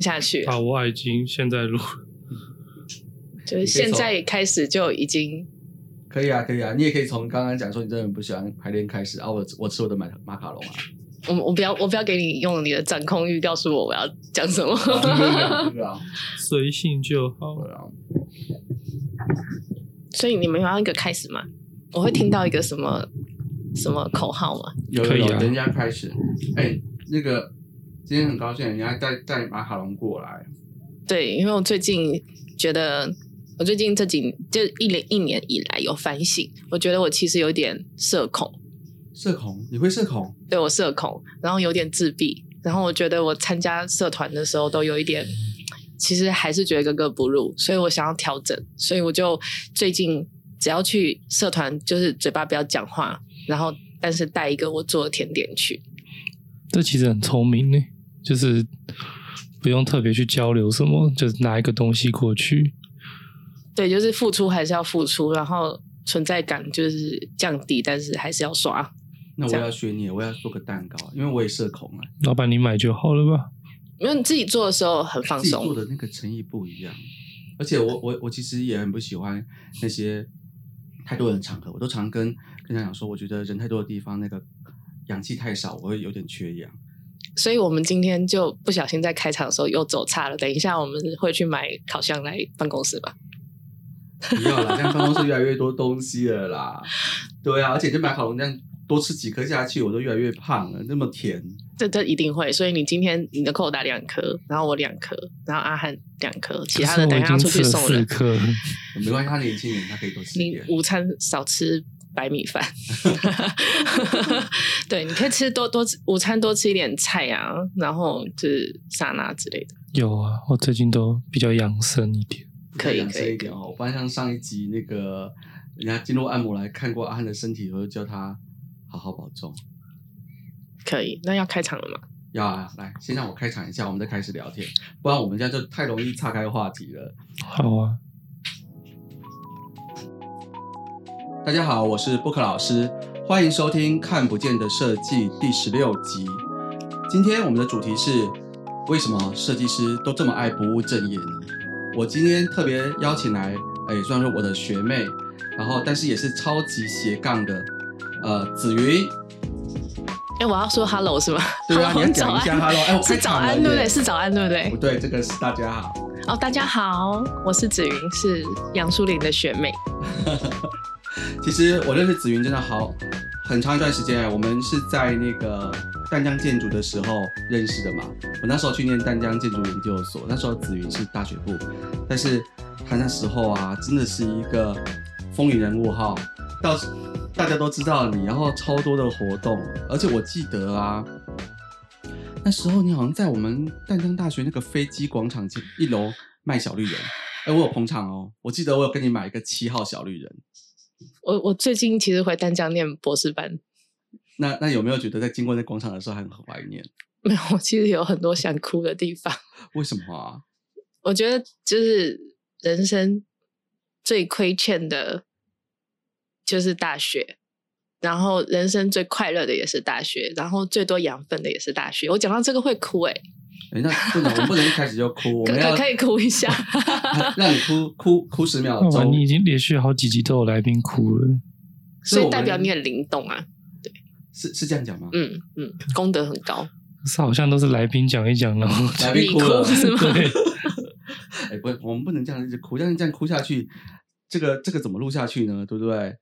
下去，啊我已经现在录，就是现在开始就已经可以啊，可以啊，你也可以从刚刚讲说你真的很不喜欢排练开始啊，我我吃我的马马卡龙啊，我我不要我不要给你用你的掌控欲告诉我我要讲什么。对啊，随性就好。对啊，所以你们要一个开始吗？我会听到一个什么什么口号吗？有可以啊有有人家开始，哎，那个今天很高兴，人家带带马卡龙过来，对，因为我最近觉得，我最近这几就一年一年以来有反省，我觉得我其实有点社恐，社恐，你会社恐？对我社恐，然后有点自闭，然后我觉得我参加社团的时候都有一点，其实还是觉得格格不入，所以我想要调整，所以我就最近只要去社团，就是嘴巴不要讲话，然后但是带一个我做的甜点去，这其实很聪明呢，就是不用特别去交流什么，就是拿一个东西过去。对，就是付出还是要付出，然后存在感就是降低，但是还是要刷。那我要学你，我要做个蛋糕，因为我也社恐啊，老板，你买就好了吧？因为你自己做的时候很放松做，的那个诚意不一样。而且我我我其实也很不喜欢那些太多人的场合，我都常跟跟他讲说，我觉得人太多的地方，那个氧气太少，我会有点缺氧。所以我们今天就不小心在开场的时候又走岔了。等一下我们会去买烤箱来办公室吧。不要啦，这样办公室越来越多东西了啦。对啊，而且就买烤龙这样多吃几颗下去，我都越来越胖了，那么甜。这这一定会，所以你今天你的扣打两颗，然后我两颗，然后阿汉两颗，其他的等一下要出去送人。没关系，他年轻人他可以多吃一你。午餐少吃白米饭，对，你可以吃多多午餐多吃一点菜啊，然后就是沙拉之类的。有啊，我最近都比较养生一点。可以养生可以一点哦。不然像上一集那个人家经络按摩来看过阿汉的身体，我就叫他好好保重。可以，那要开场了吗？要啊，来先让我开场一下，我们再开始聊天，不然我们这样就太容易岔开话题了。好啊，大家好，我是布克老师，欢迎收听《看不见的设计》第十六集。今天我们的主题是为什么设计师都这么爱不务正业呢？我今天特别邀请来，哎，虽然说我的学妹，然后但是也是超级斜杠的，呃，紫云。哎，我要说 hello 是吗？对啊，你讲一下 hello，哎，我是早安对不对？是早安对不对不？对，这个是大家好。哦，大家好，我是子云，是杨树林的学妹。其实我认识紫云真的好很长一段时间，我们是在那个淡江建筑的时候认识的嘛。我那时候去念淡江建筑研究所，那时候紫云是大学部，但是他那时候啊，真的是一个风云人物哈，到大家都知道你，然后超多的活动，而且我记得啊。那时候你好像在我们淡江大学那个飞机广场前一楼卖小绿人，哎，我有捧场哦，我记得我有跟你买一个七号小绿人，我我最近其实回丹江念博士班，那那有没有觉得在经过那广场的时候还很怀念？没有，我其实有很多想哭的地方。为什么啊？我觉得就是人生最亏欠的，就是大学。然后人生最快乐的也是大学，然后最多养分的也是大学。我讲到这个会哭哎、哎，那不能，我们不能一开始就哭，我可们要可可以哭一下。让你哭哭哭十秒，钟。你已经连续好几集都有来宾哭了。所以代表你很灵动啊，对是是这样讲吗？嗯嗯，功德很高。是好像都是来宾讲一讲，然后来宾你哭了是吗？对，哎，不，我们不能这样一直哭，但是这样哭下去，这个这个怎么录下去呢？对不对？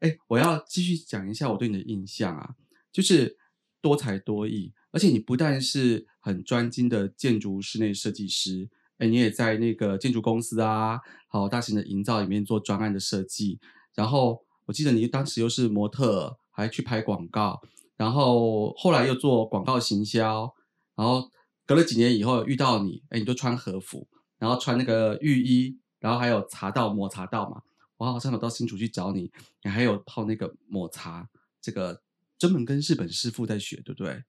哎，我要继续讲一下我对你的印象啊，就是多才多艺，而且你不但是很专精的建筑室内设计师，哎，你也在那个建筑公司啊，好大型的营造里面做专案的设计，然后我记得你当时又是模特，还去拍广告，然后后来又做广告行销，然后隔了几年以后遇到你，哎，你就穿和服，然后穿那个浴衣，然后还有茶道抹茶道嘛，我好像有到新竹去找你，你还有泡那个抹茶，这个专门跟日本师傅在学，对不对？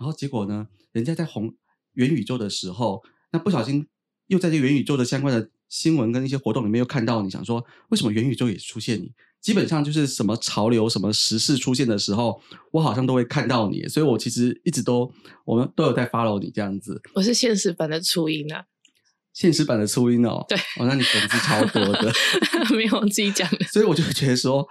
然后结果呢，人家在红元宇宙的时候，那不小心又在这元宇宙的相关的新闻跟一些活动里面又看到你，想说为什么元宇宙也出现你？基本上就是什么潮流、什么时事出现的时候，我好像都会看到你，所以我其实一直都我们都有在 follow 你这样子。我是现实版的初音啊，现实版的初音哦，对哦，那你粉丝超多的，没有我自己讲的。所以我就觉得说，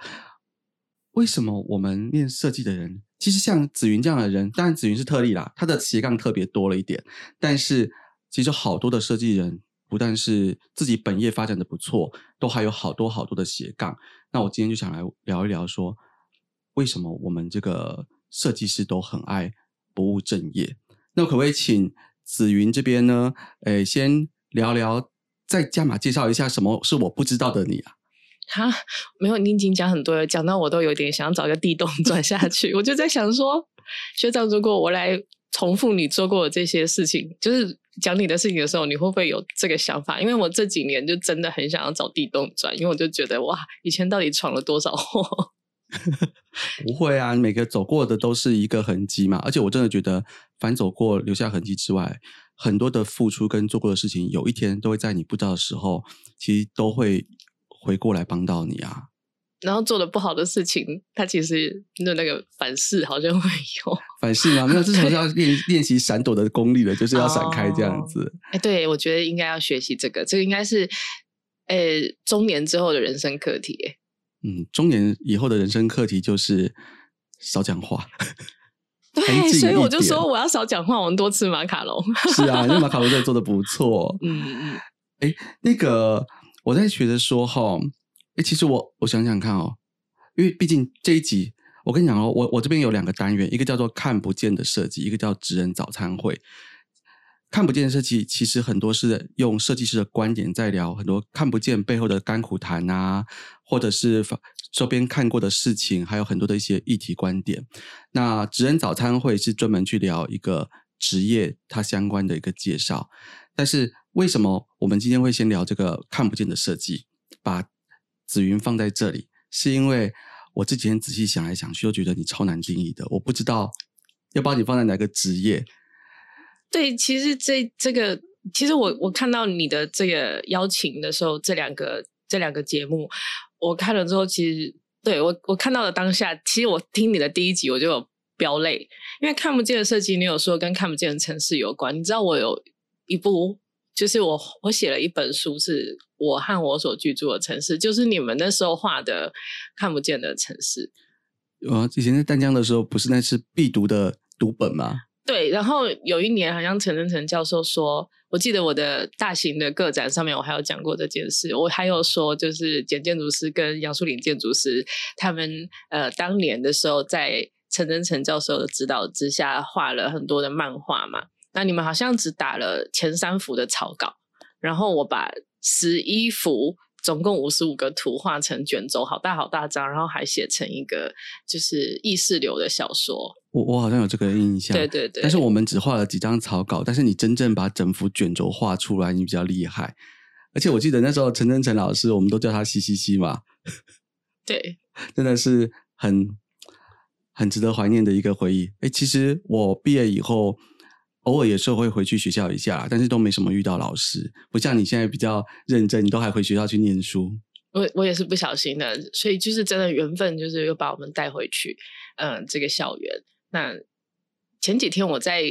为什么我们念设计的人，其实像紫云这样的人，当然紫云是特例啦，他的斜杠特别多了一点，但是其实好多的设计人，不但是自己本业发展的不错，都还有好多好多的斜杠。那我今天就想来聊一聊说，为什么我们这个设计师都很爱不务正业？那可不可以请紫云这边呢？诶，先聊聊，再加码介绍一下什么是我不知道的你啊？哈，没有，你已经讲很多了，讲到我都有点想找个地洞 钻下去。我就在想说，学长，如果我来重复你做过的这些事情，就是讲你的事情的时候，你会不会有这个想法？因为我这几年就真的很想要找地洞钻，因为我就觉得哇，以前到底闯了多少祸？不会啊，每个走过的都是一个痕迹嘛。而且我真的觉得，凡走过留下痕迹之外，很多的付出跟做过的事情，有一天都会在你不知道的时候，其实都会回过来帮到你啊。然后做的不好的事情，他其实的那个反噬好像会有。反噬吗？没有，这时候要练练习闪躲的功力了，就是要闪开这样子。哎，对，我觉得应该要学习这个，这个应该是，呃，中年之后的人生课题。哎，嗯，中年以后的人生课题就是少讲话。对，所以我就说我要少讲话，我们多吃马卡龙。是啊，因为马卡龙真的做的不错。嗯嗯。哎，那个我在学的说哈，哎，其实我我想想看哦，因为毕竟这一集，我跟你讲哦，我我这边有两个单元，一个叫做看不见的设计，一个叫职人早餐会。看不见的设计，其实很多是用设计师的观点在聊很多看不见背后的甘苦谈啊，或者是周边看过的事情，还有很多的一些议题观点。那职人早餐会是专门去聊一个职业它相关的一个介绍。但是为什么我们今天会先聊这个看不见的设计，把紫云放在这里，是因为我这几天仔细想来想去，都觉得你超难定义的，我不知道要把你放在哪个职业。对，其实这这个，其实我我看到你的这个邀请的时候，这两个这两个节目，我看了之后，其实对我我看到的当下，其实我听你的第一集我就有飙泪，因为看不见的设计，你有说跟看不见的城市有关。你知道我有一部，就是我我写了一本书，是我和我所居住的城市，就是你们那时候画的看不见的城市。啊，以前在丹江的时候，不是那是必读的读本吗？对，然后有一年好像陈真诚教授说，我记得我的大型的个展上面，我还有讲过这件事。我还有说，就是简建筑师跟杨树林建筑师他们呃当年的时候，在陈真诚教授的指导之下，画了很多的漫画嘛。那你们好像只打了前三幅的草稿，然后我把十一幅。总共五十五个图画成卷轴，好大好大张，然后还写成一个就是意识流的小说。我我好像有这个印象，对对对。但是我们只画了几张草稿，但是你真正把整幅卷轴画出来，你比较厉害。而且我记得那时候陈真诚老师，我们都叫他西西西嘛。对，真的是很很值得怀念的一个回忆。哎，其实我毕业以后。偶尔也是会回去学校一下，但是都没什么遇到老师，不像你现在比较认真，你都还回学校去念书。我我也是不小心的，所以就是真的缘分，就是又把我们带回去，嗯，这个校园。那前几天我在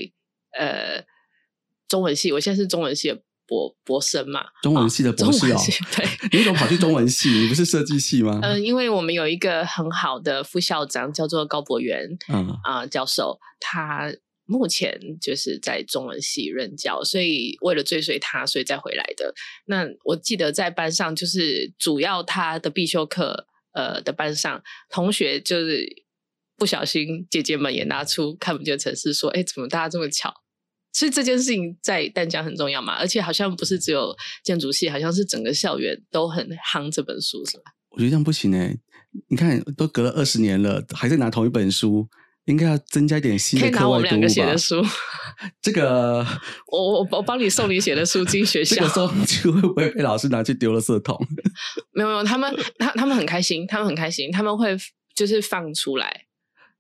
呃中文系，我现在是中文系的博博生嘛，中文系的博士哦，对，你怎么跑去中文系？你不是设计系吗？嗯，因为我们有一个很好的副校长，叫做高博元，嗯啊教授，他。目前就是在中文系任教，所以为了追随他，所以再回来的。那我记得在班上，就是主要他的必修课，呃的班上，同学就是不小心，姐姐们也拿出看不见城市，说：“哎，怎么大家这么巧？”所以这件事情在淡江很重要嘛，而且好像不是只有建筑系，好像是整个校园都很夯这本书，是吧？我觉得这样不行哎，你看都隔了二十年了，还在拿同一本书。应该要增加一点新的课外读物吧。这个，我我我帮你送你写的书进学 校。这个时候会不会被老师拿去丢了色桶？没有没有，他们他他们很开心，他们很开心，他们会就是放出来。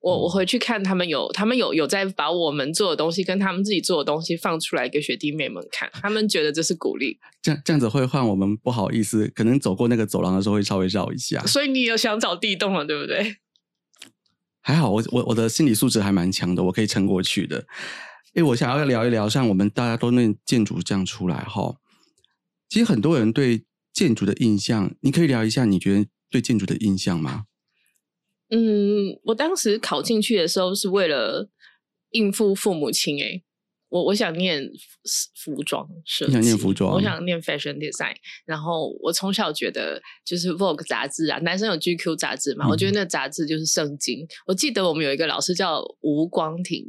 我我回去看他们有，他们有有在把我们做的东西跟他们自己做的东西放出来给学弟妹们看，他们觉得这是鼓励。这样这样子会换我们不好意思，可能走过那个走廊的时候会稍微绕一下。所以你有想找地洞了，对不对？还好，我我我的心理素质还蛮强的，我可以撑过去的。哎，我想要聊一聊，像我们大家都念建筑这样出来哈，其实很多人对建筑的印象，你可以聊一下，你觉得对建筑的印象吗？嗯，我当时考进去的时候是为了应付父母亲。哎，我我想念服装设计，想念服装，我想念 fashion design。然后我从小觉得就是 Vogue 杂志啊，男生有 GQ 杂志嘛，我觉得那杂志就是圣经。我记得我们有一个老师叫吴光庭。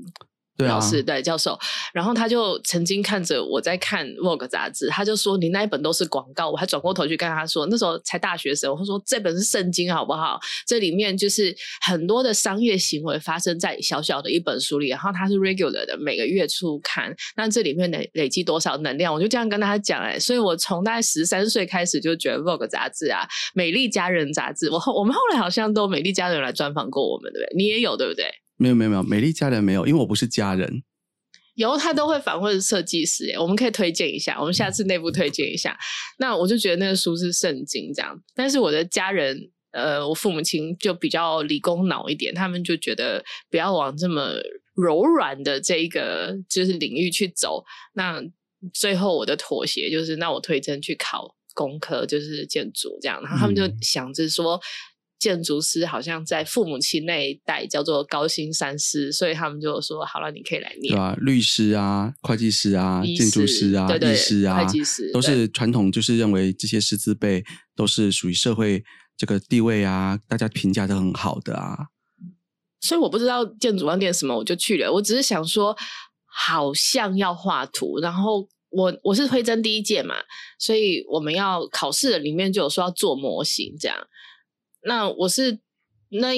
老师对教授，然后他就曾经看着我在看 Vogue 杂志，他就说：“你那一本都是广告。”我还转过头去跟他说：“那时候才大学生。”我说：“这本是圣经，好不好？这里面就是很多的商业行为发生在小小的一本书里，然后它是 regular 的，每个月初刊。那这里面累累积多少能量？我就这样跟他讲。哎，所以我从大概十三岁开始就觉得 Vogue 杂志啊，《美丽佳人》杂志，我后我们后来好像都《美丽佳人》来专访过我们，对不对？你也有对不对？没有没有没有，美丽家人没有，因为我不是家人。有他都会访问设计师，哎，我们可以推荐一下，我们下次内部推荐一下。那我就觉得那个书是圣经这样，但是我的家人，呃，我父母亲就比较理工脑一点，他们就觉得不要往这么柔软的这一个就是领域去走。那最后我的妥协就是，那我推荐去考工科，就是建筑这样。然后他们就想着说。建筑师好像在父母亲那一代叫做高薪三师，所以他们就说：“好了，你可以来念。”对啊，律师啊，会计师啊，建筑师啊，律师啊，会计师都是传统，就是认为这些师资辈都是属于社会这个地位啊，大家评价都很好的啊。所以我不知道建筑要念什么，我就去了。我只是想说，好像要画图，然后我我是推甄第一届嘛，所以我们要考试的里面就有说要做模型这样。那我是那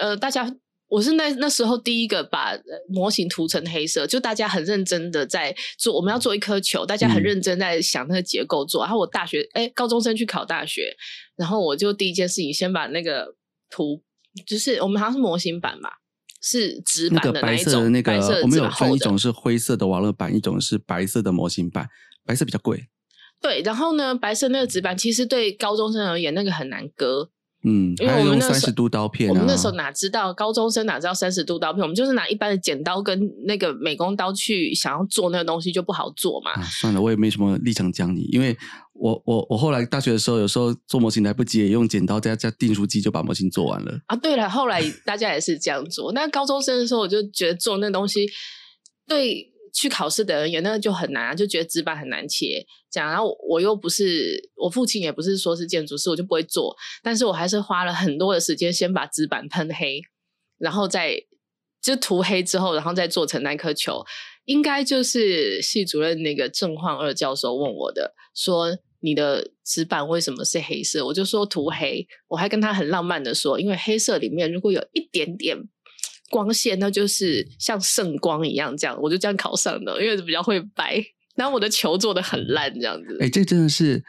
呃，大家我是那那时候第一个把模型涂成黑色，就大家很认真的在做，我们要做一颗球，大家很认真在想那个结构做。然后我大学哎，高中生去考大学，然后我就第一件事情先把那个图，就是我们好像是模型板吧，是纸板的那一种，那个我们有分一种是灰色的瓦勒板，一种是白色的模型板，白色比较贵。对，然后呢，白色那个纸板其实对高中生而言那个很难割。嗯，因为我们三十度刀片，我们那时候哪知道高中生哪知道三十度刀片？我们就是拿一般的剪刀跟那个美工刀去想要做那个东西，就不好做嘛。算了，我也没什么立场讲你，因为我我我后来大学的时候，有时候做模型来不及，也用剪刀加加订书机就把模型做完了。啊，对了，后来大家也是这样做。那高中生的时候，我就觉得做那东西对。去考试的人也那个就很难啊，就觉得纸板很难切，这样。然后我又不是我父亲，也不是说是建筑师，我就不会做。但是我还是花了很多的时间，先把纸板喷黑，然后再就涂黑之后，然后再做成那颗球。应该就是系主任那个郑焕二教授问我的，说你的纸板为什么是黑色？我就说涂黑。我还跟他很浪漫的说，因为黑色里面如果有一点点。光线那就是像圣光一样，这样我就这样考上的，因为比较会掰。然后我的球做的很烂，这样子。哎，这真的是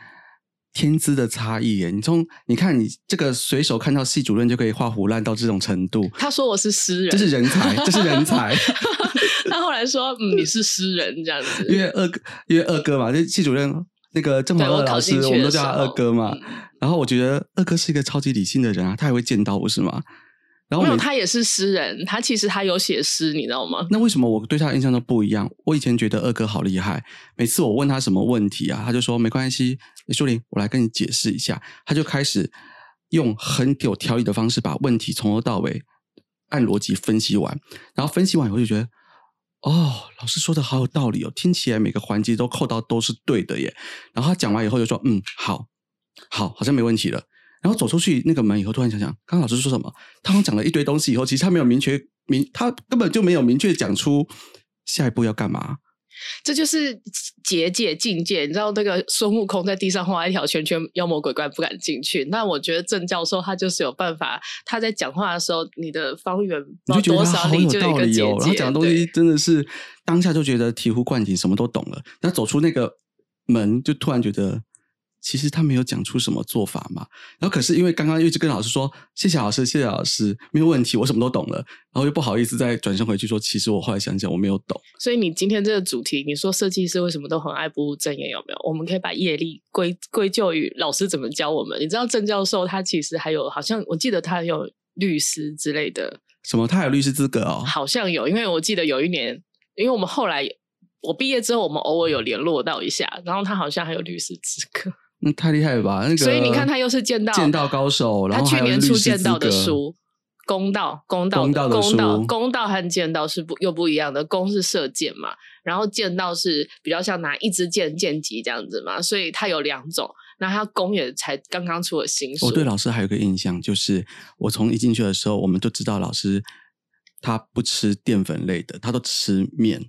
天资的差异耶！你从你看你这个随手看到系主任就可以画胡烂到这种程度。他说我是诗人，这是人才，这是人才。他后来说，嗯，你是诗人这样子。因为二哥，因为二哥嘛，就系主任那个郑华二老师，我们都叫他二哥嘛。然后我觉得二哥是一个超级理性的人啊，他也会见到我是吗？然后他也是诗人，他其实他有写诗，你知道吗？那为什么我对他的印象都不一样？我以前觉得二哥好厉害，每次我问他什么问题啊，他就说没关系，李树林，我来跟你解释一下。他就开始用很有条理的方式把问题从头到尾按逻辑分析完，然后分析完以后就觉得，哦，老师说的好有道理哦，听起来每个环节都扣到都是对的耶。然后他讲完以后就说，嗯，好，好，好像没问题了。然后走出去那个门以后，突然想想，刚刚老师说什么？他刚讲了一堆东西以后，其实他没有明确明，他根本就没有明确讲出下一步要干嘛。这就是结界境界，你知道那个孙悟空在地上画一条圈圈，妖魔鬼怪不敢进去。那我觉得郑教授他就是有办法，他在讲话的时候，你的方圆就觉得好有道理哦。然后讲的东西真的是当下就觉得醍醐灌顶，什么都懂了。那走出那个门，就突然觉得。其实他没有讲出什么做法嘛。然后可是因为刚刚一直跟老师说谢谢老师，谢谢老师，没有问题，我什么都懂了，然后又不好意思再转身回去说，其实我后来想想我没有懂。所以你今天这个主题，你说设计师为什么都很爱不务正业，有没有？我们可以把业力归归咎于老师怎么教我们。你知道郑教授他其实还有好像我记得他有律师之类的，什么？他还有律师资格哦？好像有，因为我记得有一年，因为我们后来我毕业之后，我们偶尔有联络到一下，然后他好像还有律师资格。那太厉害了吧？那个，所以你看，他又是剑道剑道高手，然后他去年出剑道的书，公道，公道，公道的公道，公道和剑道是不又不一样的。弓是射箭嘛，然后剑道是比较像拿一支箭剑击这样子嘛，所以它有两种。那他弓也才刚刚出了新书，我对老师还有个印象，就是我从一进去的时候，我们就知道老师他不吃淀粉类的，他都吃面，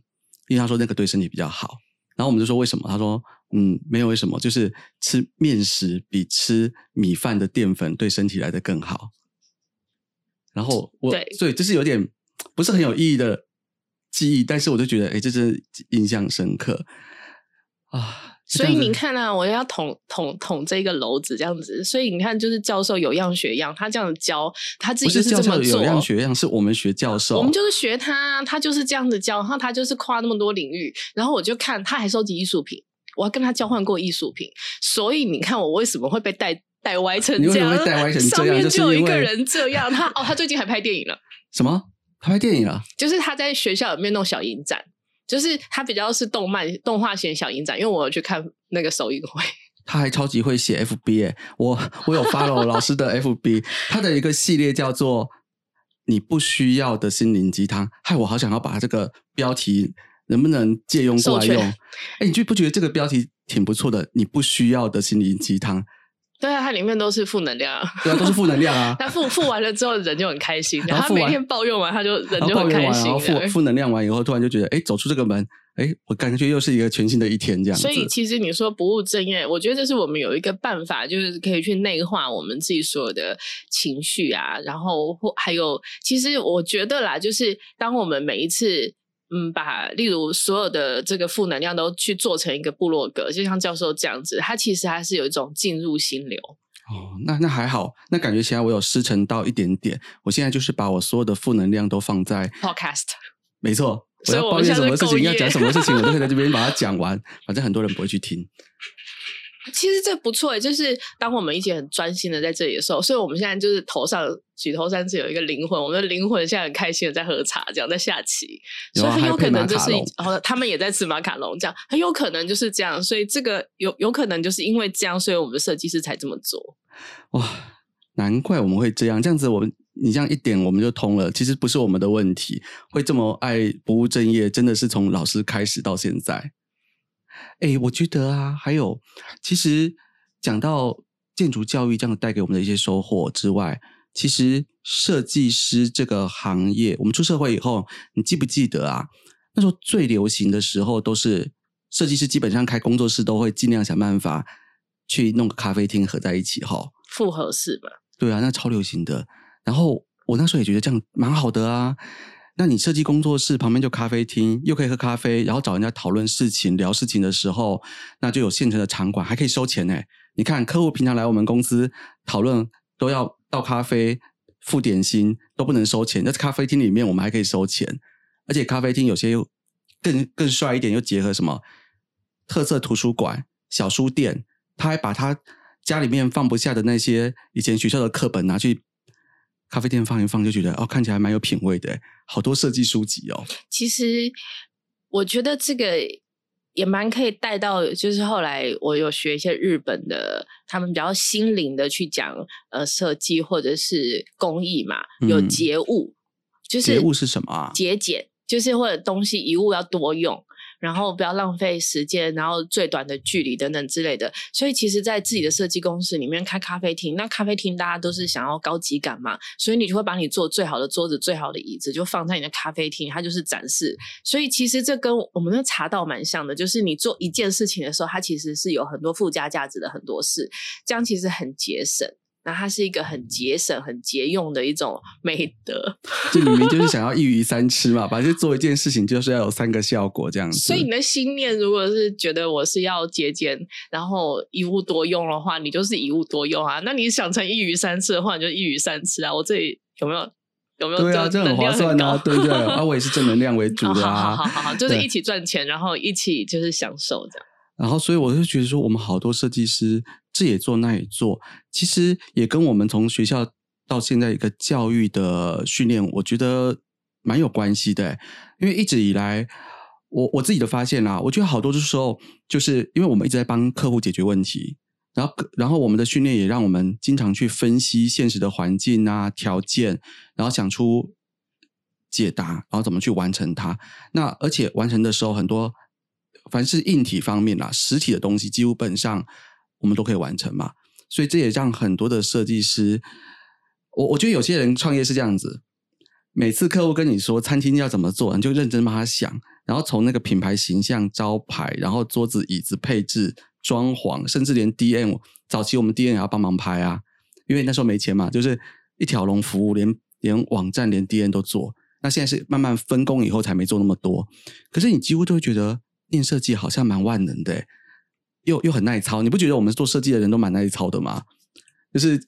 因为他说那个对身体比较好。然后我们就说为什么？他说嗯，没有为什么，就是吃面食比吃米饭的淀粉对身体来的更好。然后我对所以这是有点不是很有意义的记忆，但是我就觉得哎，这是印象深刻啊。所以你看啊，我要捅捅捅这个篓子这样子，所以你看，就是教授有样学样，他这样教，他自己就是教授有这么做，样学样，是我们学教授，我们就是学他，他就是这样子教，然后他就是跨那么多领域，然后我就看他还收集艺术品，我还跟他交换过艺术品，所以你看我为什么会被带带歪成这样？会带歪成这样上面就有一个人这样，他 哦，他最近还拍电影了，什么他拍电影了。就是他在学校里面弄小影展。就是他比较是动漫动画型小影展，因为我有去看那个首映会，他还超级会写 FB 耶，我我有 follow 老师的 FB，他的一个系列叫做“你不需要的心灵鸡汤”，害我好想要把这个标题能不能借用过来用？哎，你就不觉得这个标题挺不错的？你不需要的心灵鸡汤，对啊，它里面都是负能量。对啊，都是负能量啊。他付付完了之后，人就很开心。然后他每天抱怨完，他就人就很开心然后负。负能量完以后，突然就觉得，哎，走出这个门，哎，我感觉又是一个全新的一天，这样。所以其实你说不务正业，我觉得这是我们有一个办法，就是可以去内化我们自己所有的情绪啊，然后或还有，其实我觉得啦，就是当我们每一次。嗯，把例如所有的这个负能量都去做成一个部落格，就像教授这样子，他其实还是有一种进入心流。哦，那那还好，那感觉起来我有师承到一点点。我现在就是把我所有的负能量都放在 Podcast 没错，我要抱怨什么事情，要讲什么事情，我都可以在这边 把它讲完。反正很多人不会去听。其实这不错诶，就是当我们一起很专心的在这里的时候，所以我们现在就是头上举头三尺有一个灵魂，我们的灵魂现在很开心的在喝茶，这样在下棋，所以很有可能就是然后哦，他们也在吃马卡龙，这样很有可能就是这样，所以这个有有可能就是因为这样，所以我们的设计师才这么做。哇，难怪我们会这样，这样子我们你这样一点我们就通了。其实不是我们的问题，会这么爱不务正业，真的是从老师开始到现在。哎，我觉得啊，还有，其实讲到建筑教育这样带给我们的一些收获之外，其实设计师这个行业，我们出社会以后，你记不记得啊？那时候最流行的时候，都是设计师基本上开工作室都会尽量想办法去弄个咖啡厅合在一起哈。复合式吧，对啊，那超流行的。然后我那时候也觉得这样蛮好的啊。那你设计工作室旁边就咖啡厅，又可以喝咖啡，然后找人家讨论事情、聊事情的时候，那就有现成的场馆，还可以收钱呢。你看，客户平常来我们公司讨论都要倒咖啡、付点心，都不能收钱。那咖啡厅里面我们还可以收钱，而且咖啡厅有些又更更帅一点，又结合什么特色图书馆、小书店，他还把他家里面放不下的那些以前学校的课本拿去咖啡店放一放，就觉得哦，看起来蛮有品味的，好多设计书籍哦。其实我觉得这个也蛮可以带到，就是后来我有学一些日本的，他们比较心灵的去讲呃设计或者是工艺嘛，有嗯节物，就是节物是什么啊节俭，就是或者东西一物要多用。然后不要浪费时间，然后最短的距离等等之类的。所以其实，在自己的设计公司里面开咖啡厅，那咖啡厅大家都是想要高级感嘛，所以你就会把你做最好的桌子、最好的椅子，就放在你的咖啡厅，它就是展示。所以其实这跟我们的茶道蛮像的，就是你做一件事情的时候，它其实是有很多附加价值的很多事，这样其实很节省。那它是一个很节省、很节用的一种美德。这明明就是想要 一鱼三吃嘛，反正做一件事情就是要有三个效果这样子。所以你的心念如果是觉得我是要节俭，然后一物多用的话，你就是一物多用啊。那你想成一鱼三吃的话，你就一鱼三吃啊。我这里有没有有没有？对啊，这很划算啊，对不对？啊，我也是正能量为主的啊。好好好，就是一起赚钱，然后一起就是享受这样。然后，所以我就觉得说，我们好多设计师这也做那也做，其实也跟我们从学校到现在一个教育的训练，我觉得蛮有关系的。因为一直以来，我我自己的发现啦，我觉得好多的时候就是因为我们一直在帮客户解决问题，然后然后我们的训练也让我们经常去分析现实的环境啊条件，然后想出解答，然后怎么去完成它。那而且完成的时候很多。凡是硬体方面啦，实体的东西，基本上我们都可以完成嘛。所以这也让很多的设计师，我我觉得有些人创业是这样子：每次客户跟你说餐厅要怎么做，你就认真帮他想，然后从那个品牌形象、招牌，然后桌子、椅子配置、装潢，甚至连 DM，早期我们 DM 也要帮忙拍啊，因为那时候没钱嘛，就是一条龙服务，连连网站、连 DM 都做。那现在是慢慢分工以后才没做那么多，可是你几乎都会觉得。念设计好像蛮万能的，又又很耐操。你不觉得我们做设计的人都蛮耐操的吗？就是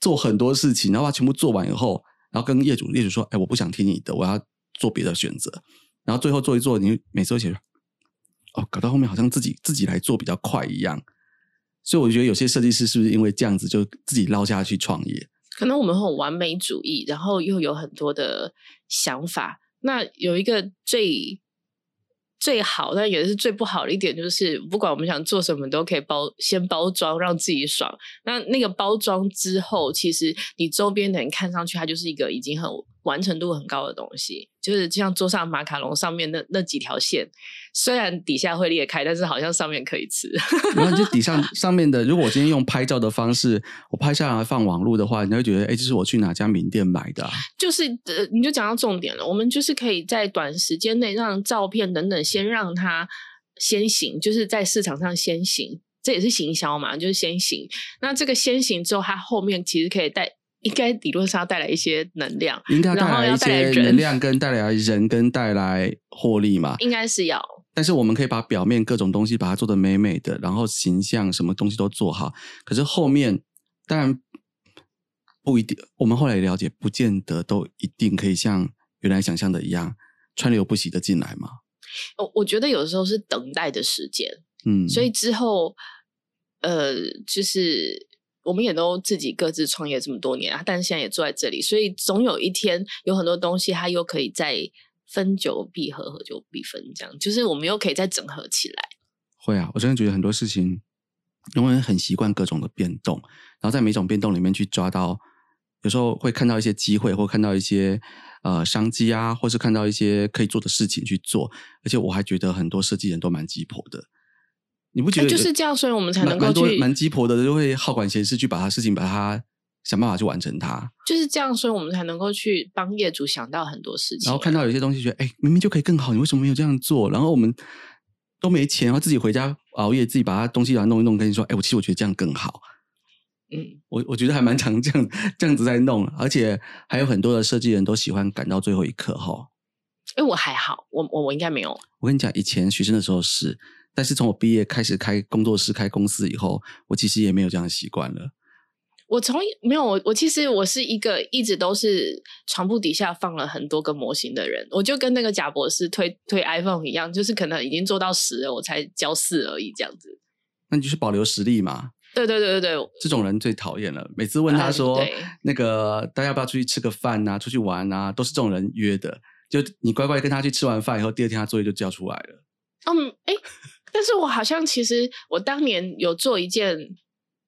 做很多事情，然后把全部做完以后，然后跟业主业主说：“哎，我不想听你的，我要做别的选择。”然后最后做一做，你每次都写哦，搞到后面好像自己自己来做比较快一样。所以我觉得有些设计师是不是因为这样子就自己捞下去创业？可能我们很完美主义，然后又有很多的想法。那有一个最。最好，但也是最不好的一点，就是不管我们想做什么，都可以包先包装，让自己爽。那那个包装之后，其实你周边的人看上去，它就是一个已经很。完成度很高的东西，就是就像桌上马卡龙上面那那几条线，虽然底下会裂开，但是好像上面可以吃。然后就底上 上面的，如果我今天用拍照的方式，我拍下来放网络的话，你会觉得，哎，这是我去哪家名店买的？就是呃，你就讲到重点了。我们就是可以在短时间内让照片等等先让它先行，就是在市场上先行，这也是行销嘛，就是先行。那这个先行之后，它后面其实可以带。应该理论上要带来一些能量，应该带来一些能量，跟带来人，跟带来获利嘛。应该是要。但是我们可以把表面各种东西把它做的美美的，然后形象什么东西都做好。可是后面当然不一定。我们后来也了解，不见得都一定可以像原来想象的一样川流不息的进来嘛。我我觉得有时候是等待的时间，嗯，所以之后呃，就是。我们也都自己各自创业这么多年啊，但是现在也坐在这里，所以总有一天有很多东西它又可以再分久必合，合久必分，这样就是我们又可以再整合起来。会啊，我真的觉得很多事情，因为很习惯各种的变动，然后在每种变动里面去抓到，有时候会看到一些机会，或看到一些呃商机啊，或是看到一些可以做的事情去做，而且我还觉得很多设计人都蛮鸡婆的。你不觉得就是这样，所以我们才能够去蛮鸡婆的，就会好管闲事，去把他事情把它想办法去完成它。就是这样，所以我们才能够去帮业主想到很多事情。然后看到有些东西，觉得哎，明明就可以更好，你为什么没有这样做？然后我们都没钱，然后自己回家熬夜，自己把他东西把它弄一弄，跟你说，哎，我其实我觉得这样更好。嗯，我我觉得还蛮常这样这样子在弄，而且还有很多的设计人都喜欢赶到最后一刻哈。哎，我还好，我我我应该没有。我跟你讲，以前学生的时候是。但是从我毕业开始开工作室、开公司以后，我其实也没有这样的习惯了。我从没有我我其实我是一个一直都是床铺底下放了很多个模型的人，我就跟那个贾博士推推 iPhone 一样，就是可能已经做到十了，我才交四而已这样子。那你就是保留实力嘛？对对对对对，这种人最讨厌了。每次问他说那个大家要不要出去吃个饭啊，出去玩啊，都是这种人约的。就你乖乖跟他去吃完饭以后，第二天他作业就交出来了。嗯，哎。但是我好像其实我当年有做一件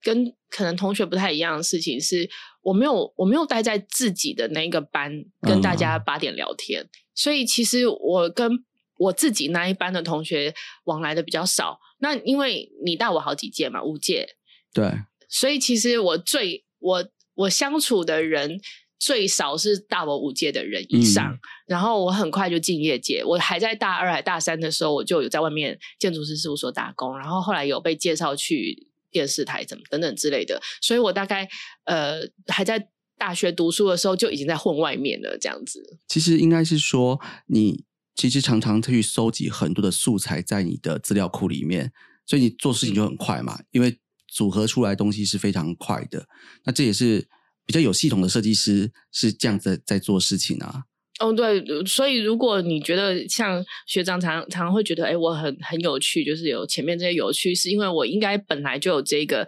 跟可能同学不太一样的事情，是我没有我没有待在自己的那一个班跟大家八点聊天，所以其实我跟我自己那一班的同学往来的比较少。那因为你大我好几届嘛，五届，对，所以其实我最我我相处的人。最少是大我五届的人以上，然后我很快就进业界。我还在大二还大三的时候，我就有在外面建筑师事务所打工，然后后来有被介绍去电视台怎么等等之类的。所以我大概呃还在大学读书的时候就已经在混外面了，这样子。其实应该是说，你其实常常去收集很多的素材在你的资料库里面，所以你做事情就很快嘛，因为组合出来的东西是非常快的。那这也是比较有系统的设计师是这样子在做事情啊。哦，对，所以如果你觉得像学长常常常会觉得，哎，我很很有趣，就是有前面这些有趣，是因为我应该本来就有这个，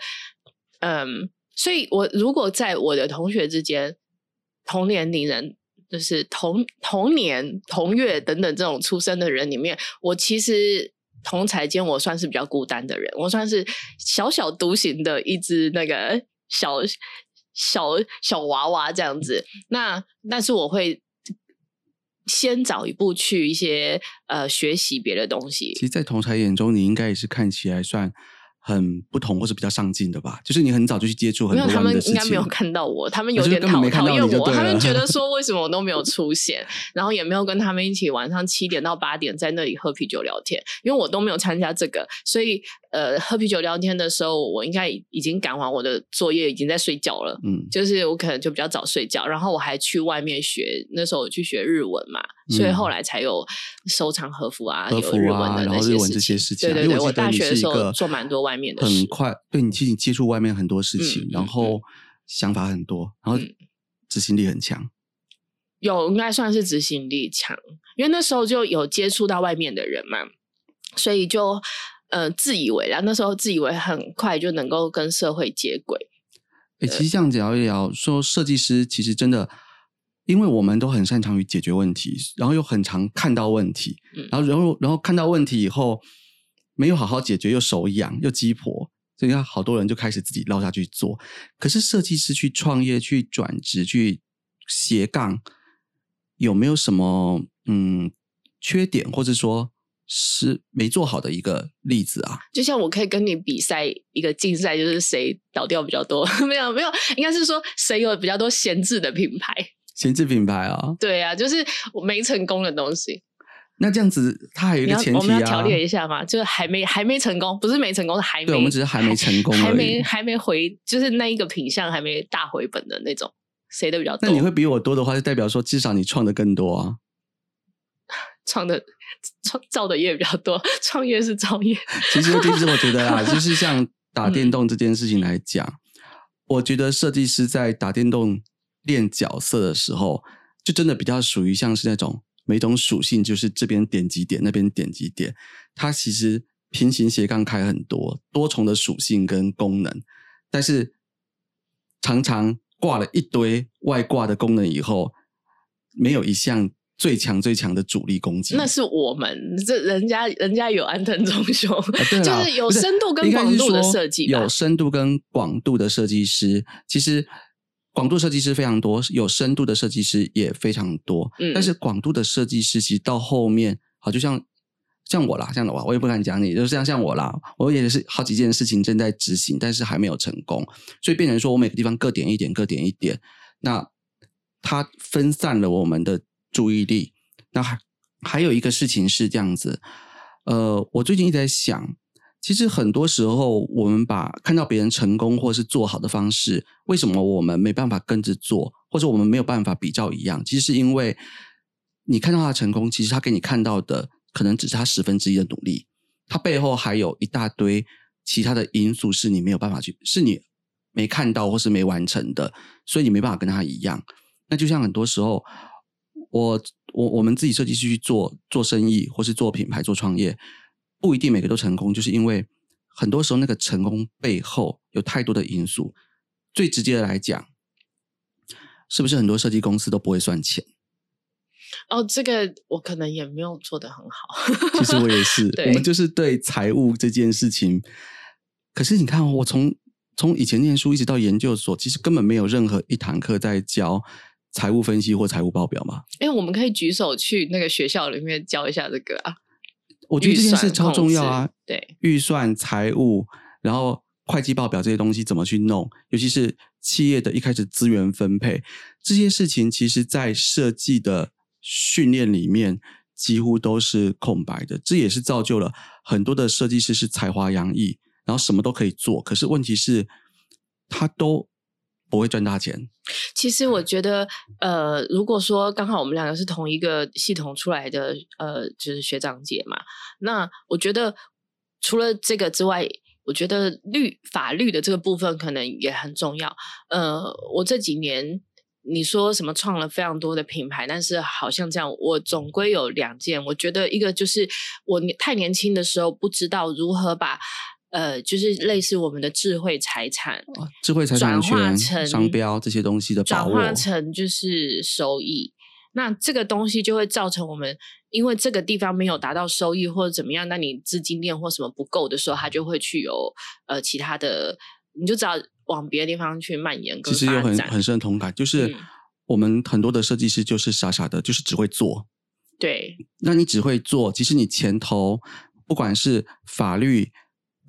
嗯，所以我如果在我的同学之间，同年龄人，就是同同年同月等等这种出生的人里面，我其实同才间我算是比较孤单的人，我算是小小独行的一只那个小小小娃娃这样子。那但是我会。先早一步去一些呃学习别的东西。其实，在同才眼中，你应该也是看起来算。很不同或是比较上进的吧，就是你很早就去接触很多他们应该没有看到我，他们有点讨讨厌我，他们觉得 说为什么我都没有出现，然后也没有跟他们一起晚上七点到八点在那里喝啤酒聊天，因为我都没有参加这个，所以呃喝啤酒聊天的时候，我应该已经赶完我的作业，已经在睡觉了。嗯，就是我可能就比较早睡觉，然后我还去外面学，那时候我去学日文嘛，所以后来才有收藏和服啊，有日文的那些事情。对对对，我大学的时候做蛮多外面的。很快，对你其实接触外面很多事情，然后想法很多，然后执行力很强。有应该算是执行力强，因为那时候就有接触到外面的人嘛，所以就呃自以为啦，那时候自以为很快就能够跟社会接轨。哎，其实这样子聊一聊，说设计师其实真的，因为我们都很擅长于解决问题，然后又很常看到问题，然后然后然后看到问题以后。没有好好解决，又手痒又鸡婆，所以看好多人就开始自己捞下去做。可是设计师去创业、去转职、去斜杠，有没有什么嗯缺点，或者说是没做好的一个例子啊？就像我可以跟你比赛一个竞赛，就是谁倒掉比较多？没有没有，应该是说谁有比较多闲置的品牌？闲置品牌啊？对啊，就是没成功的东西。那这样子，他还有一个前提啊，我们要调列一下嘛，就是还没还没成功，不是没成功，是还没。对，我们只是还没成功，还没还没回，就是那一个品相还没大回本的那种，谁的比较多？那你会比我多的话，就代表说至少你创的更多啊。创的创造的业比较多，创业是造业。其实其实我觉得啊，就 是像打电动这件事情来讲，我觉得设计师在打电动练角色的时候，就真的比较属于像是那种。每种属性就是这边点几点，那边点几点，它其实平行斜杠开很多多重的属性跟功能，但是常常挂了一堆外挂的功能以后，没有一项最强最强的主力攻击。那是我们这人家人家有安藤忠雄，就是有深度跟广度的设计，有深度跟广度的设计师，其实。广度设计师非常多，有深度的设计师也非常多。嗯，但是广度的设计师其实到后面，好就像像我啦，这样的话，我也不敢讲你，就是像像我啦，我也是好几件事情正在执行，但是还没有成功，所以变成说我每个地方各点一点，各点一点，那它分散了我们的注意力。那还还有一个事情是这样子，呃，我最近一直在想。其实很多时候，我们把看到别人成功或是做好的方式，为什么我们没办法跟着做，或者我们没有办法比较一样？其实是因为你看到他成功，其实他给你看到的可能只是他十分之一的努力，他背后还有一大堆其他的因素是你没有办法去，是你没看到或是没完成的，所以你没办法跟他一样。那就像很多时候，我我我们自己设计师去做做生意，或是做品牌、做创业。不一定每个都成功，就是因为很多时候那个成功背后有太多的因素。最直接的来讲，是不是很多设计公司都不会算钱？哦，这个我可能也没有做得很好。其实我也是，我们就是对财务这件事情。可是你看，我从从以前念书一直到研究所，其实根本没有任何一堂课在教财务分析或财务报表吗。哎，我们可以举手去那个学校里面教一下这个啊。我觉得这件事超重要啊！对，预算、财务，然后会计报表这些东西怎么去弄？尤其是企业的一开始资源分配这些事情，其实在设计的训练里面几乎都是空白的。这也是造就了很多的设计师是才华洋溢，然后什么都可以做，可是问题是，他都不会赚大钱。其实我觉得，呃，如果说刚好我们两个是同一个系统出来的，呃，就是学长姐嘛，那我觉得除了这个之外，我觉得律法律的这个部分可能也很重要。呃，我这几年你说什么创了非常多的品牌，但是好像这样，我总归有两件，我觉得一个就是我太年轻的时候不知道如何把。呃，就是类似我们的智慧财产，智慧财产权、成商标这些东西的转化成就是收益，那这个东西就会造成我们，因为这个地方没有达到收益或者怎么样，那你资金链或什么不够的时候，它就会去有呃其他的，你就只要往别的地方去蔓延。其实有很很深同感，就是我们很多的设计师就是傻傻的，就是只会做。对，那你只会做，其实你前头不管是法律。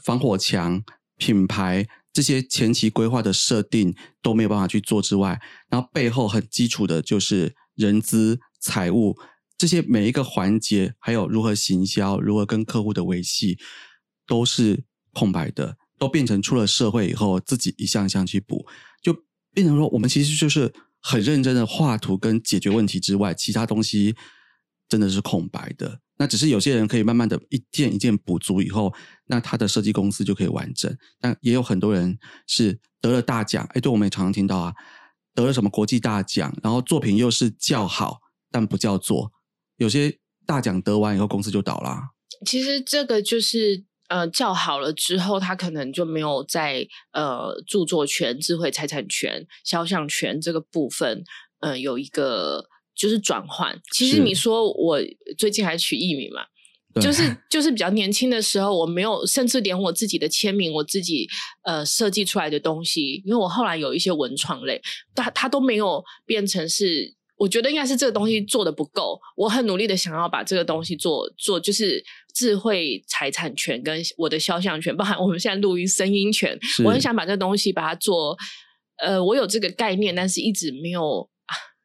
防火墙、品牌这些前期规划的设定都没有办法去做之外，然后背后很基础的就是人资、财务这些每一个环节，还有如何行销、如何跟客户的维系，都是空白的，都变成出了社会以后自己一项一项去补，就变成说我们其实就是很认真的画图跟解决问题之外，其他东西真的是空白的。那只是有些人可以慢慢的一件一件补足以后，那他的设计公司就可以完整。但也有很多人是得了大奖，哎，对我们也常常听到啊，得了什么国际大奖，然后作品又是叫好，但不叫做。有些大奖得完以后，公司就倒了。其实这个就是呃叫好了之后，他可能就没有在呃著作权、智慧财产权、肖像权这个部分，嗯，有一个。就是转换，其实你说我最近还取艺名嘛，就是就是比较年轻的时候，我没有，甚至连我自己的签名，我自己呃设计出来的东西，因为我后来有一些文创类，它它都没有变成是，我觉得应该是这个东西做的不够，我很努力的想要把这个东西做做，就是智慧财产权跟我的肖像权，包含我们现在录音声音权，我很想把这个东西把它做，呃，我有这个概念，但是一直没有。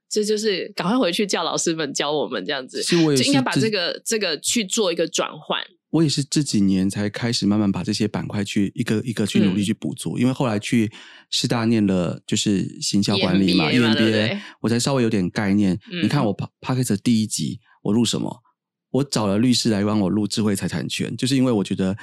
这就是赶快回去叫老师们教我们这样子，就应该把这个这个去做一个转换。我也是这几年才开始慢慢把这些板块去一个一个去努力去补足，因为后来去师大念了就是行销管理嘛，EMBA，我才稍微有点概念。你看我 p a c k e t 第一集我录什么？我找了律师来帮我录智慧财产权，就是因为我觉得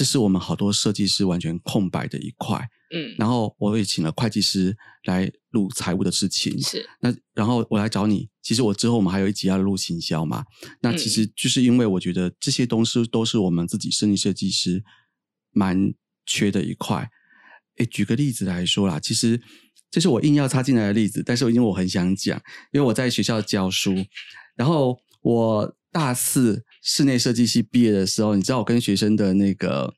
这是我们好多设计师完全空白的一块。嗯，然后我也请了会计师来录财务的事情。是，那然后我来找你。其实我之后我们还有一集要录行销嘛。那其实就是因为我觉得这些东西都是我们自己设计设计师蛮缺的一块。诶举个例子来说啦，其实这是我硬要插进来的例子，但是因为我很想讲，因为我在学校教书，然后我大四室内设计系毕业的时候，你知道我跟学生的那个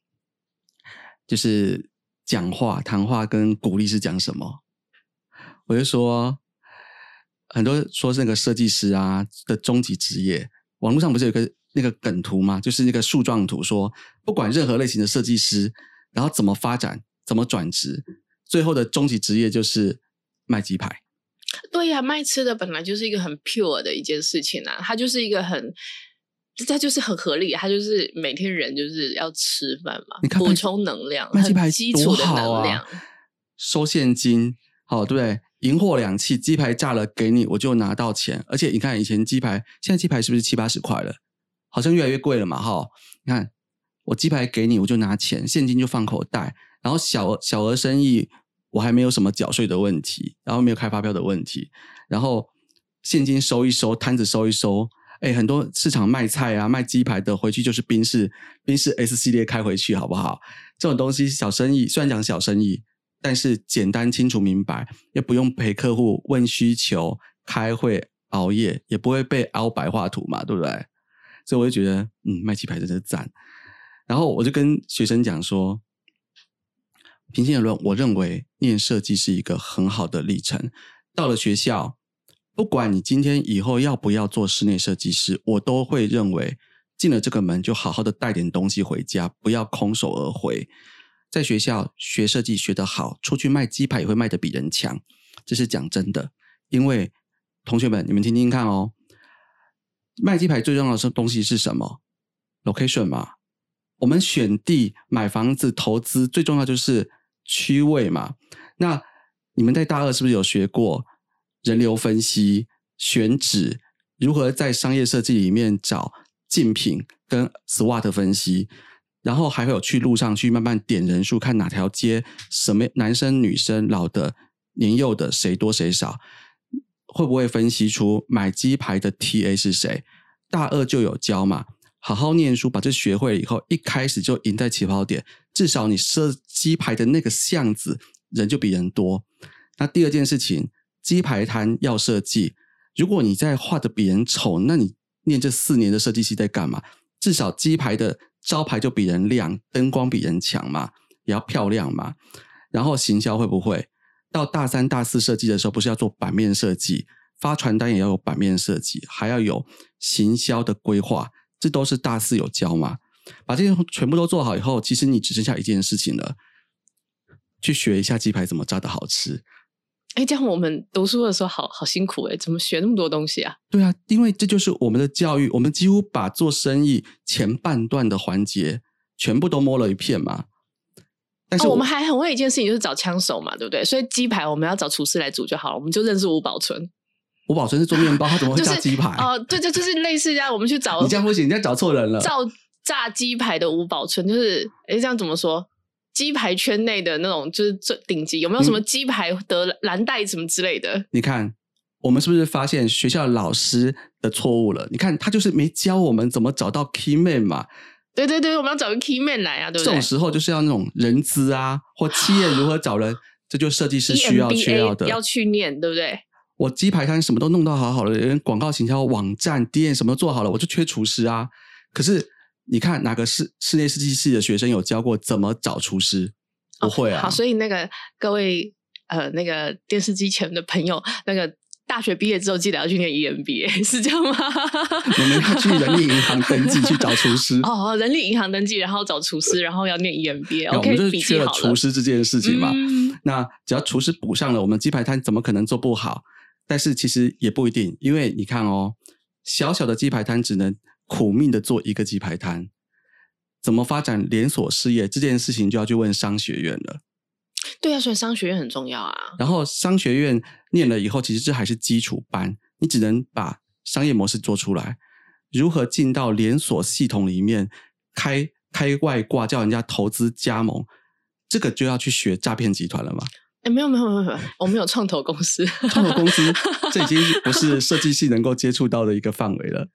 就是。讲话、谈话跟鼓励是讲什么？我就说，很多说是那个设计师啊的终极职业，网络上不是有个那个梗图吗？就是那个树状图，说不管任何类型的设计师，然后怎么发展、怎么转职，最后的终极职业就是卖鸡排。对呀，卖吃的本来就是一个很 pure 的一件事情啊，它就是一个很。它就是很合理，它就是每天人就是要吃饭嘛，你看补充能量，卖鸡排基础的能量，收现金，好对不对？银货两讫，鸡排炸了给你，我就拿到钱。而且你看以前鸡排，现在鸡排是不是七八十块了？好像越来越贵了嘛，哈。你看我鸡排给你，我就拿钱，现金就放口袋。然后小小额生意，我还没有什么缴税的问题，然后没有开发票的问题，然后现金收一收，摊子收一收。哎，很多市场卖菜啊、卖鸡排的，回去就是宾士、宾士 S 系列开回去，好不好？这种东西小生意，虽然讲小生意，但是简单、清楚、明白，也不用陪客户问需求、开会、熬夜，也不会被凹白画图嘛，对不对？所以我就觉得，嗯，卖鸡排真是赞。然后我就跟学生讲说，平心而论，我认为念设计是一个很好的历程。到了学校。不管你今天以后要不要做室内设计师，我都会认为进了这个门就好好的带点东西回家，不要空手而回。在学校学设计学得好，出去卖鸡排也会卖得比人强，这是讲真的。因为同学们，你们听听看哦，卖鸡排最重要的是东西是什么？location 嘛。我们选地买房子投资，最重要就是区位嘛。那你们在大二是不是有学过人流分析、选址，如何在商业设计里面找竞品跟 SWOT 分析？然后还会有去路上去慢慢点人数，看哪条街什么男生、女生、老的、年幼的谁多谁少，会不会分析出买鸡排的 TA 是谁？大二就有教嘛，好好念书，把这学会了以后，一开始就赢在起跑点，至少你设鸡排的那个巷子人就比人多。那第二件事情，鸡排摊要设计，如果你在画的比人丑，那你念这四年的设计系在干嘛？至少鸡排的。招牌就比人亮，灯光比人强嘛，也要漂亮嘛。然后行销会不会到大三、大四设计的时候，不是要做版面设计，发传单也要有版面设计，还要有行销的规划，这都是大四有教嘛。把这些全部都做好以后，其实你只剩下一件事情了，去学一下鸡排怎么炸的好吃。哎，这样我们读书的时候好好辛苦哎，怎么学那么多东西啊？对啊，因为这就是我们的教育，我们几乎把做生意前半段的环节全部都摸了一片嘛。但是我们还很会一件事情，就是找枪手嘛，对不对？所以鸡排我们要找厨师来煮就好了，我们就认识吴宝春。吴宝春是做面包，他怎么会炸鸡排？哦，对对，就是类似这样，我们去找你这样不行，你这样找错人了。造炸鸡排的吴宝春，就是哎，这样怎么说？鸡排圈内的那种就是最顶级，有没有什么鸡排得蓝带什么之类的？你看，我们是不是发现学校老师的错误了？你看，他就是没教我们怎么找到 key man 嘛。对对对，我们要找个 key man 来啊，对不对？这种时候就是要那种人资啊，或企业如何找人，这就设计师需要需要的，要去念，对不对？我鸡排摊什么都弄到好好的，连广告行销网站、店什么都做好了，我就缺厨师啊。可是。你看哪个室室内设计系的学生有教过怎么找厨师？不会啊。好，所以那个各位呃，那个电视机前的朋友，那个大学毕业之后记得要去念 EMBA，是这样吗？我们要去人力银行登记去找厨师。哦，人力银行登记，然后找厨师，然后要念 EMBA。我们就是缺了厨师这件事情嘛。那只要厨师补上了，我们鸡排摊怎么可能做不好？但是其实也不一定，因为你看哦，小小的鸡排摊只能。苦命的做一个鸡排摊，怎么发展连锁事业这件事情就要去问商学院了。对啊，所以商学院很重要啊。然后商学院念了以后，其实这还是基础班，你只能把商业模式做出来。如何进到连锁系统里面开开外挂，叫人家投资加盟，这个就要去学诈骗集团了吗？哎，没有没有没有没有，我们有创投公司。创投公司，这已经不是设计系能够接触到的一个范围了。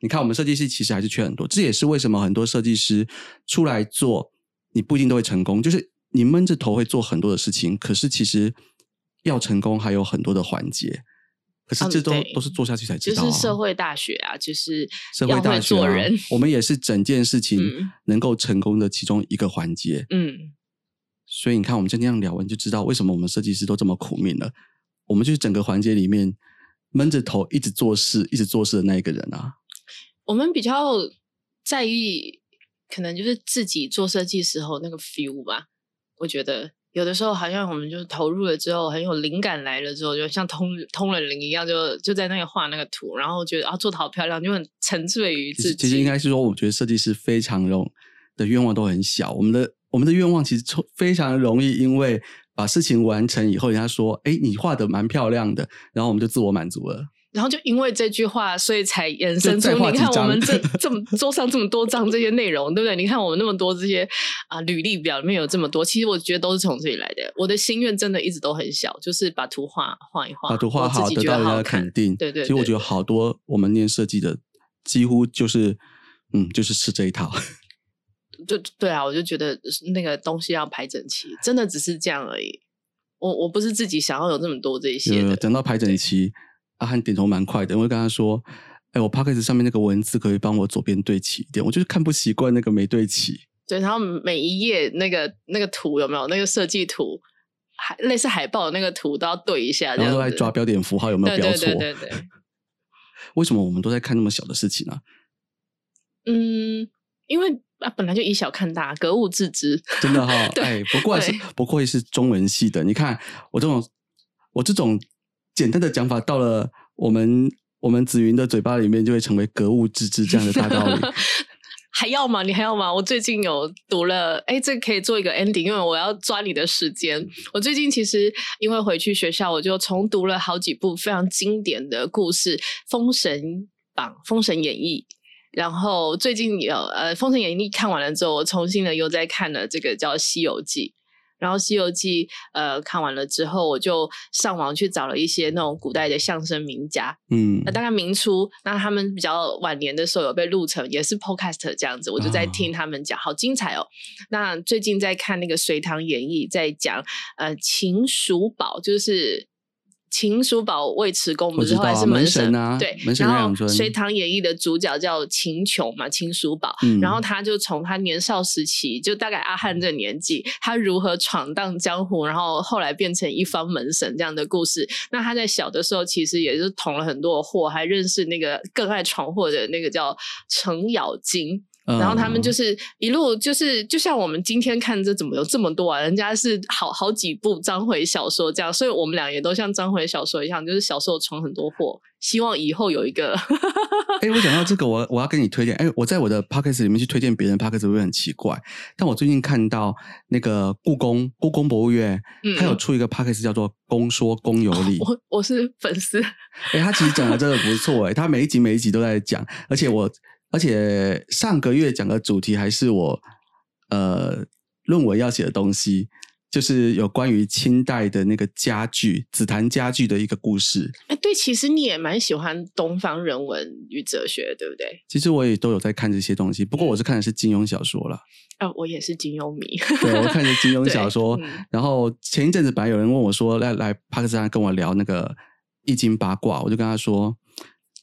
你看，我们设计师其实还是缺很多，这也是为什么很多设计师出来做，你不一定都会成功。就是你闷着头会做很多的事情，可是其实要成功还有很多的环节。可是这都都是做下去才知道。就是社会大学啊，就是社会大学啊，我们也是整件事 情能够成功的其中一个环节。嗯，所以你看，我们今天这样聊完，就知道为什么我们设计师都这么苦命了。我们就是整个环节里面闷着头一直做事、一直做事的那一个人啊。我们比较在意，可能就是自己做设计时候那个 feel 吧。我觉得有的时候好像我们就是投入了之后，很有灵感来了之后，就像通通了灵一样，就就在那个画那个图，然后觉得啊做的好漂亮，就很沉醉于自己。其实应该是说，我觉得设计师非常容的愿望都很小。我们的我们的愿望其实非常容易，因为把事情完成以后，人家说：“哎，你画的蛮漂亮的。”然后我们就自我满足了。然后就因为这句话，所以才延伸出你看我们这 这么桌上这么多张这些内容，对不对？你看我们那么多这些啊履历表里面有这么多，其实我觉得都是从这里来的。我的心愿真的一直都很小，就是把图画画一画，把图画好，得到人家的肯定。对对，其实我觉得好多我们念设计的，几乎就是嗯，就是吃这一套。就对啊，我就觉得那个东西要排整齐，真的只是这样而已。我我不是自己想要有这么多这些的，等到排整齐。阿汉点头蛮快的，我会跟他说：“哎，我 p o c k e t 上面那个文字可以帮我左边对齐一点，我就是看不习惯那个没对齐。”对，然后每一页那个那个图有没有那个设计图，海类似海报的那个图都要对一下，然后都在抓标点符号有没有标错？对对对。为什么我们都在看那么小的事情呢？嗯，因为啊，本来就以小看大，格物致知。真的哈，哎，不过是不愧是中文系的。你看我这种，我这种。简单的讲法到了我们我们紫云的嘴巴里面，就会成为格物致知这样的大道理。还要吗？你还要吗？我最近有读了，哎，这可以做一个 ending，因为我要抓你的时间。我最近其实因为回去学校，我就重读了好几部非常经典的故事，《封神榜》《封神演义》。然后最近有呃，《封神演义》看完了之后，我重新的又在看了这个叫《西游记》。然后《西游记》呃看完了之后，我就上网去找了一些那种古代的相声名家，嗯那大概明初，那他们比较晚年的时候有被录成也是 podcast 这样子，我就在听他们讲，好精彩哦。那最近在看那个《隋唐演义》，在讲呃秦叔宝，就是。秦叔宝尉迟恭不是后来是门神神啊对，门神然后《隋唐演义》的主角叫秦琼嘛，秦叔宝，嗯然后他就从他年少时期，就大概阿汉这年纪，他如何闯荡江湖，然后后来变成一方门神这样的故事。那他在小的时候，其实也是捅了很多的祸，还认识那个更爱闯祸的那个叫程咬金。然后他们就是是一路就是，就像我们今天看这怎么有这么多啊？人家是好好几部章回小说这样，所以我们俩也都像章回小说一样，就是小时候闯很多祸，希望以后有一个 哎，我讲到这个，我我要跟你推荐。哎，我在我的 podcast 里面去推荐别人 podcast 会很奇怪？但我最近看到那个故宫故宫博物院，嗯它有出一个 podcast 叫做《公说公有理》。我我是粉丝，哎，他其实讲的真的不错，哎，他每一集每一集都在讲，而且我而且上个月讲的主题还是我呃论文要写的东西，就是有关于清代的那个家具紫檀家具的一个故事。哎，对，其实你也蛮喜欢东方人文与哲学，对不对？其实我也都有在看这些东西，不过我是看的是金庸小说了。啊，我也是金庸迷。对，我看的金 庸小说嗯。然后前一阵子本来有人问我说来来帕克斯坦跟我聊那个易经八卦，我就跟他说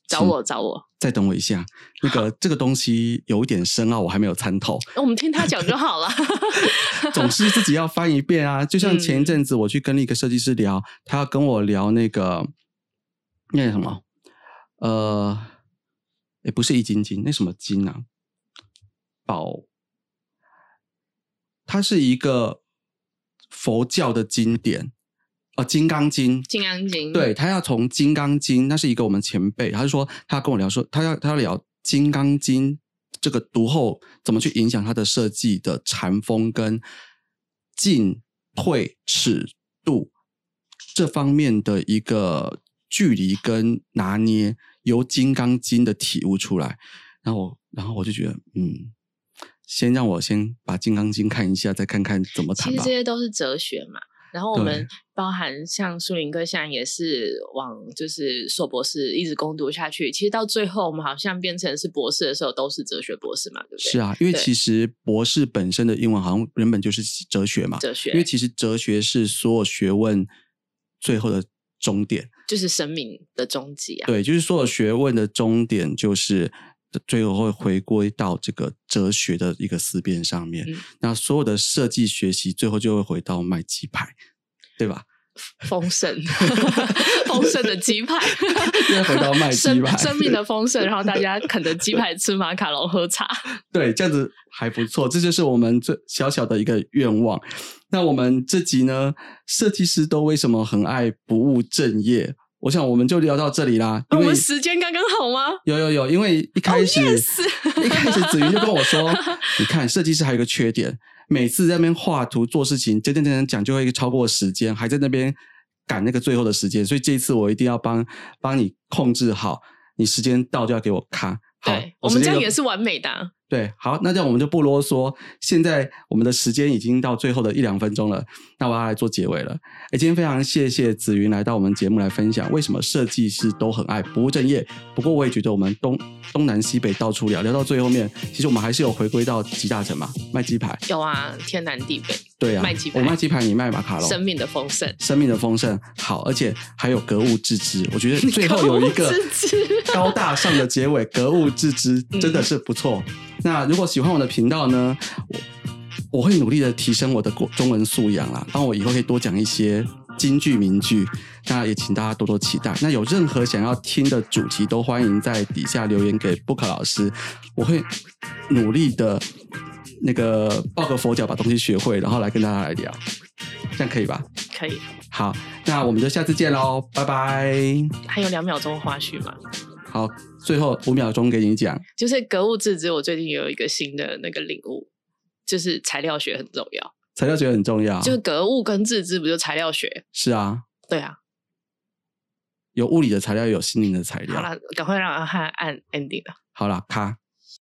找我找我，再等我一下，那个这个东西有一点深奥，我还没有参透。那 我们听他讲就好了。总是自己要翻一遍啊。就像前一嗯阵子我去跟一个设计师聊，他要跟我聊那个那什么，呃，也不是易筋经，那什么经啊？宝，它是一个佛教的经典，呃，《金刚经》。金刚经，对他要从《金刚经》，那是一个我们前辈，他就说他跟我聊说，他要他要聊《金刚经》这个读后怎么去影响他的设计的禅风跟进退尺度这方面的一个距离跟拿捏，由《金刚经》的体悟出来。然后我，然后我就觉得，嗯，先让我先把《金刚经》看一下，再看看怎么谈吧其实这。些都是哲学嘛。然后我对们包含像苏林哥现在也是往就是硕博士一直攻读下去，其实到最后我们好像变成是博士的时候都是哲学博士嘛，对不对？是啊，因为其实博士本身的英文好像原本就是哲学嘛，哲学因为其实哲学是所有学问最后的终点，就是生命的终极啊。对，就是所有学问的终点就是最后会回归到这个哲学的一个思辨上面。嗯那所有的设计学习最后就会回到卖鸡排，对吧？丰盛，丰盛的鸡排，又回到卖鸡生排生命的丰盛，然后大家啃着鸡排吃马卡龙喝茶。对，这样子还不错，这就是我们最小小的一个愿望。那我们这集呢，设计师都为什么很爱不务正业？我想我们就聊到这里啦。因为我们时间刚刚好吗？有有有，因为一开始、yes 一开始子云就跟我说，你看设计师还有一个缺点，每次在那边画图做事情，真真讲就会超过时间，还在那边赶那个最后的时间，所以这一次我一定要帮帮你控制好，你时间到就要给我卡。好对，我们这样也是完美的啊。对，好，那这样我们就不啰嗦。现在我们的时间已经到最后的一两分钟了，那我要来做结尾了。哎，今天非常谢谢紫云来到我们节目来分享为什么设计师都很爱不务正业。不过我也觉得我们东东南西北到处聊，聊到最后面，其实我们还是有回归到集大成嘛，卖鸡排。有啊，天南地北，对啊，卖鸡排我卖鸡排，你卖马卡龙。生命的丰盛。生命的丰盛好，而且还有格物致知。我觉得 最后有一个高大上的结尾，格物致知嗯真的是不错。那如果喜欢我的频道呢，我我会努力的提升我的国中文素养啦，帮我以后可以多讲一些京剧名句。那也请大家多多期待。那有任何想要听的主题，都欢迎在底下留言给 Book 老师，我会努力的那个抱个佛脚把东西学会，然后来跟大家来聊，这样可以吧？可以，好，那我们就下次见喽，拜拜。还有两秒钟花絮吗？好，最后五秒钟给你讲。就是格物致知，我最近有一个新的那个领悟，就是材料学很重要。材料学很重要，就是格物跟致知，不就材料学？是啊，对啊。有物理的材料，有心灵的材料。好了，赶快让阿汉按 ending 了。好了，咔。